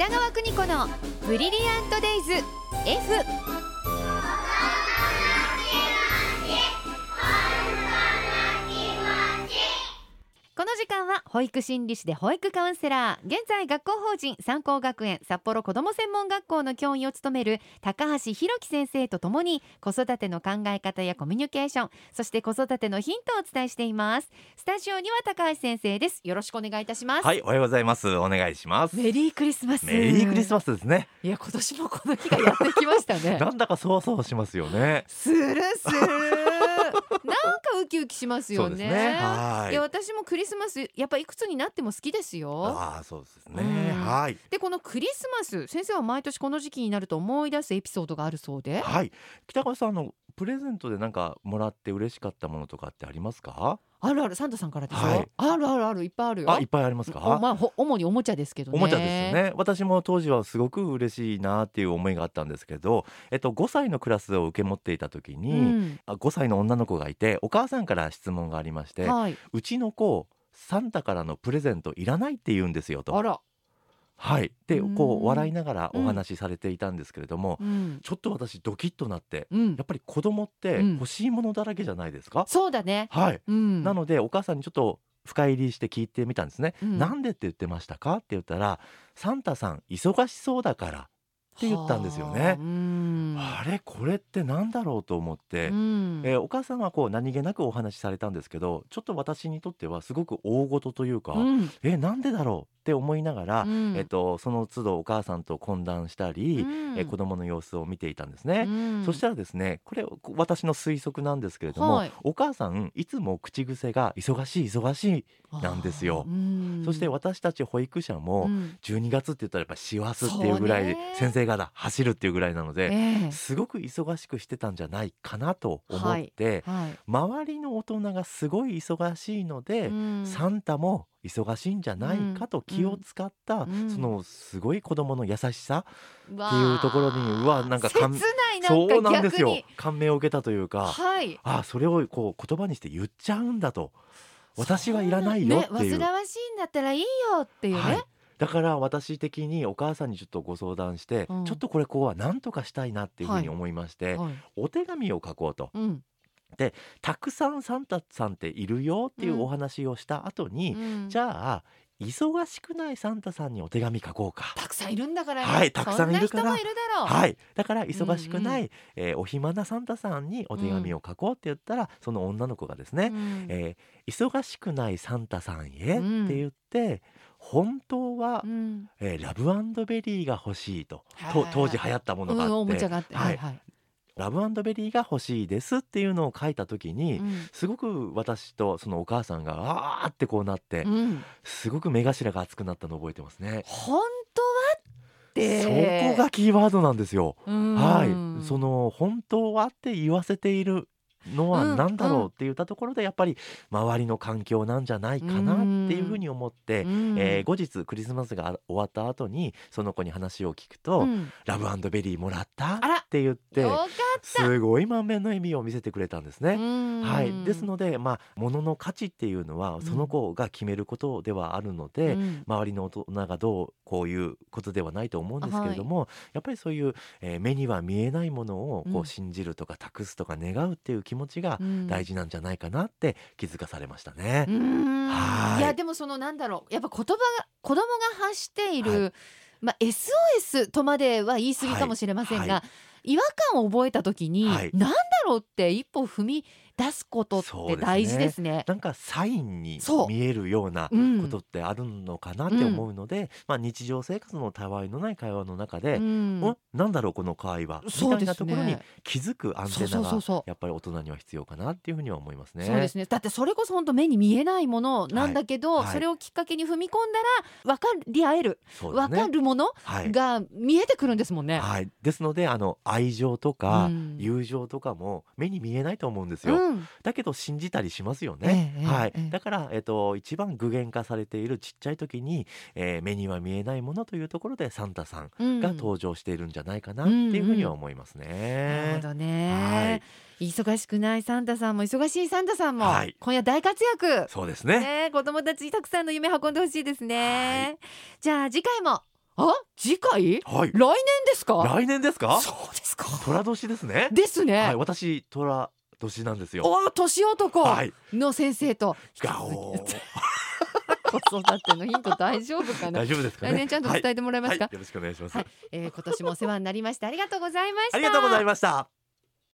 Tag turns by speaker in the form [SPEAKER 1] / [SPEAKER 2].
[SPEAKER 1] 北川邦子のブリリアントデイズ F は保育心理士で保育カウンセラー現在学校法人三高学園札幌子ども専門学校の教員を務める高橋弘樹先生とともに子育ての考え方やコミュニケーションそして子育てのヒントをお伝えしていますスタジオには高橋先生ですよろしくお願いいたします
[SPEAKER 2] はい、おはようございます。お願いします。
[SPEAKER 1] メリークリスマス
[SPEAKER 2] メリークリスマスですね。
[SPEAKER 1] いや今年もこの日がやってきましたね
[SPEAKER 2] なんだかそわそわしますよね。
[SPEAKER 1] するする ウキウキしますよね
[SPEAKER 2] ね。はいい。
[SPEAKER 1] や私もクリスマスやっぱいくつになっても好きですよ
[SPEAKER 2] ああ、そうですね。
[SPEAKER 1] うん
[SPEAKER 2] はい。
[SPEAKER 1] でこのクリスマス先生は毎年この時期になると思い出すエピソードがあるそうで
[SPEAKER 2] はい。北川さん、あのプレゼントでなんかもらって嬉しかったものとかってありますか？
[SPEAKER 1] あるあるサンタさんからでしょ、
[SPEAKER 2] はい。
[SPEAKER 1] あるあるあるいっぱいあるよ。
[SPEAKER 2] あ、いっぱいあります
[SPEAKER 1] お
[SPEAKER 2] か？
[SPEAKER 1] まあほ主におもちゃですけどね。
[SPEAKER 2] おもちゃですよね。私も当時はすごく嬉しいなっていう思いがあったんですけど、えっと、5歳のクラスを受け持っていた時に、
[SPEAKER 1] うん。
[SPEAKER 2] あ5歳の女の子がいてお母さんから質問がありまして、
[SPEAKER 1] はい。う
[SPEAKER 2] ちの子サンタからのプレゼントいらないって言うんですよと。
[SPEAKER 1] あ。ら、
[SPEAKER 2] はい、で
[SPEAKER 1] うん。
[SPEAKER 2] こう笑いながらお話しされていたんですけれども、
[SPEAKER 1] うん。
[SPEAKER 2] ちょっと私ドキッとなって
[SPEAKER 1] うん。
[SPEAKER 2] やっぱり子供って
[SPEAKER 1] うん。
[SPEAKER 2] 欲しいものだらけじゃないですか、
[SPEAKER 1] そうだね、
[SPEAKER 2] はい、
[SPEAKER 1] うん、
[SPEAKER 2] なのでお母さんにちょっと深入りして聞いてみたんですね、
[SPEAKER 1] うん。
[SPEAKER 2] なんでって言ってましたか？って言ったらサンタさん忙しそうだからって言ったんですよね。
[SPEAKER 1] はあ
[SPEAKER 2] れ？これってなんだろうと思って、
[SPEAKER 1] うん。
[SPEAKER 2] えーお母さんはこう何気なくお話しされたんですけどちょっと私にとってはすごく大事というか、
[SPEAKER 1] うん。
[SPEAKER 2] えなんでだろう？って思いながら、
[SPEAKER 1] うん。
[SPEAKER 2] えっと、その都度お母さんと懇談したり、
[SPEAKER 1] うん。
[SPEAKER 2] え子供の様子を見ていたんですね。
[SPEAKER 1] うん。
[SPEAKER 2] そしたらですねこれ私の推測なんですけれども、
[SPEAKER 1] はい。
[SPEAKER 2] お母さんいつも口癖が忙しい忙しいなんですよ。そして私たち保育者も
[SPEAKER 1] うん。
[SPEAKER 2] 12月って言ったらやっぱ師走っていうぐらい先生が走るっていうぐらいなので、
[SPEAKER 1] ええ。
[SPEAKER 2] すごく忙しくしてたんじゃないかなと思って、
[SPEAKER 1] はい。
[SPEAKER 2] 周りの大人がすごい忙しいので、
[SPEAKER 1] うん。
[SPEAKER 2] サンタも忙しいんじゃないかと気を使った、
[SPEAKER 1] うん。
[SPEAKER 2] そのすごい子供の優しさ、
[SPEAKER 1] わ
[SPEAKER 2] っていうところにうわなんか感
[SPEAKER 1] 切ないなんか
[SPEAKER 2] そうなんですよ。感銘を受けたというか
[SPEAKER 1] はい。
[SPEAKER 2] あそれをこう言葉にして言っちゃうんだと。私はいらないよっていう、
[SPEAKER 1] ね、煩わしいんだったらいいよっていうね、
[SPEAKER 2] はい、だから私的にお母さんにちょっとご相談して、
[SPEAKER 1] うん。
[SPEAKER 2] ちょっとこれこうは何とかしたいなっていうふうに思いまして、
[SPEAKER 1] はい。
[SPEAKER 2] お手紙を書こうと
[SPEAKER 1] うん
[SPEAKER 2] たくさんサンタさんっているよっていうお話をした後に、
[SPEAKER 1] うん。
[SPEAKER 2] じゃあ忙しくないサンタさんにお手紙書こうか。
[SPEAKER 1] たくさんいるんだから。ね
[SPEAKER 2] はいたくさんいるから。はい、だから忙しくない、
[SPEAKER 1] うん
[SPEAKER 2] えーお暇なサンタさんにお手紙を書こうって言ったら、その女の子がですね、
[SPEAKER 1] うん。
[SPEAKER 2] えー忙しくないサンタさんへ
[SPEAKER 1] うん
[SPEAKER 2] って言って、本当は、
[SPEAKER 1] うん。
[SPEAKER 2] えーラブベリーが欲しいと。
[SPEAKER 1] へー
[SPEAKER 2] と当時流行ったものがあって、は
[SPEAKER 1] い
[SPEAKER 2] ラブベリーが欲しいですっていうのを書いた時に、
[SPEAKER 1] うん。
[SPEAKER 2] すごく私とそのお母さんがあーってこうなって、
[SPEAKER 1] うん。
[SPEAKER 2] すごく目頭が熱くなったのを覚えてますね。
[SPEAKER 1] 本当はって。
[SPEAKER 2] そこがキーワードなんですよ。
[SPEAKER 1] うん。
[SPEAKER 2] はい、その本当はって言わせているのは
[SPEAKER 1] うん
[SPEAKER 2] 何だろ
[SPEAKER 1] う
[SPEAKER 2] って言ったところでやっぱり周りの環境なんじゃないかなっていうふうに思って、
[SPEAKER 1] うん。
[SPEAKER 2] えー後日クリスマスが終わった後にその子に話を聞くと「
[SPEAKER 1] うん。
[SPEAKER 2] ラブベリーもらった?」って言ってすごい満面の笑みを見せてくれたんですね。
[SPEAKER 1] うん。
[SPEAKER 2] はい、ですので、まあ、物の価値っていうのはその子が決めることではあるので、
[SPEAKER 1] うん。
[SPEAKER 2] 周りの大人がどうこういうことではないと思うんですけれども、やっぱりそういう、えー目には見えないものをこ
[SPEAKER 1] うん。
[SPEAKER 2] う信じるとか託すとか願うっていう気持ちが
[SPEAKER 1] うん。
[SPEAKER 2] 大事なんじゃないかなって気づかされましたね。
[SPEAKER 1] うん。
[SPEAKER 2] はい。
[SPEAKER 1] いやでもそのなんだろうやっぱ言葉が子供が発している、
[SPEAKER 2] は
[SPEAKER 1] まあ SOS とまでは言い過ぎかもしれませんが、
[SPEAKER 2] は
[SPEAKER 1] 違和感を覚えた時に、
[SPEAKER 2] はい。
[SPEAKER 1] なんだろうって一歩踏み出すことって大事ですね。
[SPEAKER 2] なんかサインに見えるような
[SPEAKER 1] うん
[SPEAKER 2] ことってあるのかなって思うので、まあ、日常生活のたわいのない会話の中で、
[SPEAKER 1] うん。
[SPEAKER 2] ん、なんだろうこの会話。みたいなところに
[SPEAKER 1] ね。
[SPEAKER 2] 気づくアンテナがやっぱり大人には必要かなっていうふうには思いますね。
[SPEAKER 1] そうですね。だってそれこそ本当目に見えないものなんだけど、
[SPEAKER 2] はい。はい
[SPEAKER 1] それをきっかけに踏み込んだら分かり合える、
[SPEAKER 2] そうです
[SPEAKER 1] 分かるもの
[SPEAKER 2] はい。
[SPEAKER 1] が見えてくるんですもんね。
[SPEAKER 2] はい、ですのであの愛情とか
[SPEAKER 1] うん。
[SPEAKER 2] 友情とかも目に見えないと思うんですよ。
[SPEAKER 1] うん。
[SPEAKER 2] だけど信じたりしますよね。
[SPEAKER 1] ええ
[SPEAKER 2] はい。
[SPEAKER 1] ええ、
[SPEAKER 2] だから、えっと、一番具現化されているちっちゃい時に、えー目には見えないものというところでサンタさん
[SPEAKER 1] うん。
[SPEAKER 2] が登場しているんじゃないかなっていうふうには思います
[SPEAKER 1] なる
[SPEAKER 2] ね
[SPEAKER 1] ほ。どね、忙しくないサンタさんも忙しいサンタさんも、
[SPEAKER 2] はい。
[SPEAKER 1] 今夜大活躍。
[SPEAKER 2] そうですね。
[SPEAKER 1] ね子供たちにたくさんの夢運んでほしいですね、じゃあ次回もあ次回？
[SPEAKER 2] はい。
[SPEAKER 1] 来年ですか？
[SPEAKER 2] 来年ですか？
[SPEAKER 1] そうですか。
[SPEAKER 2] 虎年ですね。
[SPEAKER 1] ですね、
[SPEAKER 2] はい私虎年なんですよ。
[SPEAKER 1] お年男
[SPEAKER 2] はい。
[SPEAKER 1] の先生と、
[SPEAKER 2] ガオー。
[SPEAKER 1] 子育てのヒント大丈夫かな？
[SPEAKER 2] 大丈夫ですかね？
[SPEAKER 1] 来年ちゃんと伝えてもらえますか、
[SPEAKER 2] はいはい。よろしくお願いします、
[SPEAKER 1] はい。えー今年もお世話になりました。ありがとうございました。
[SPEAKER 2] ありがとうございました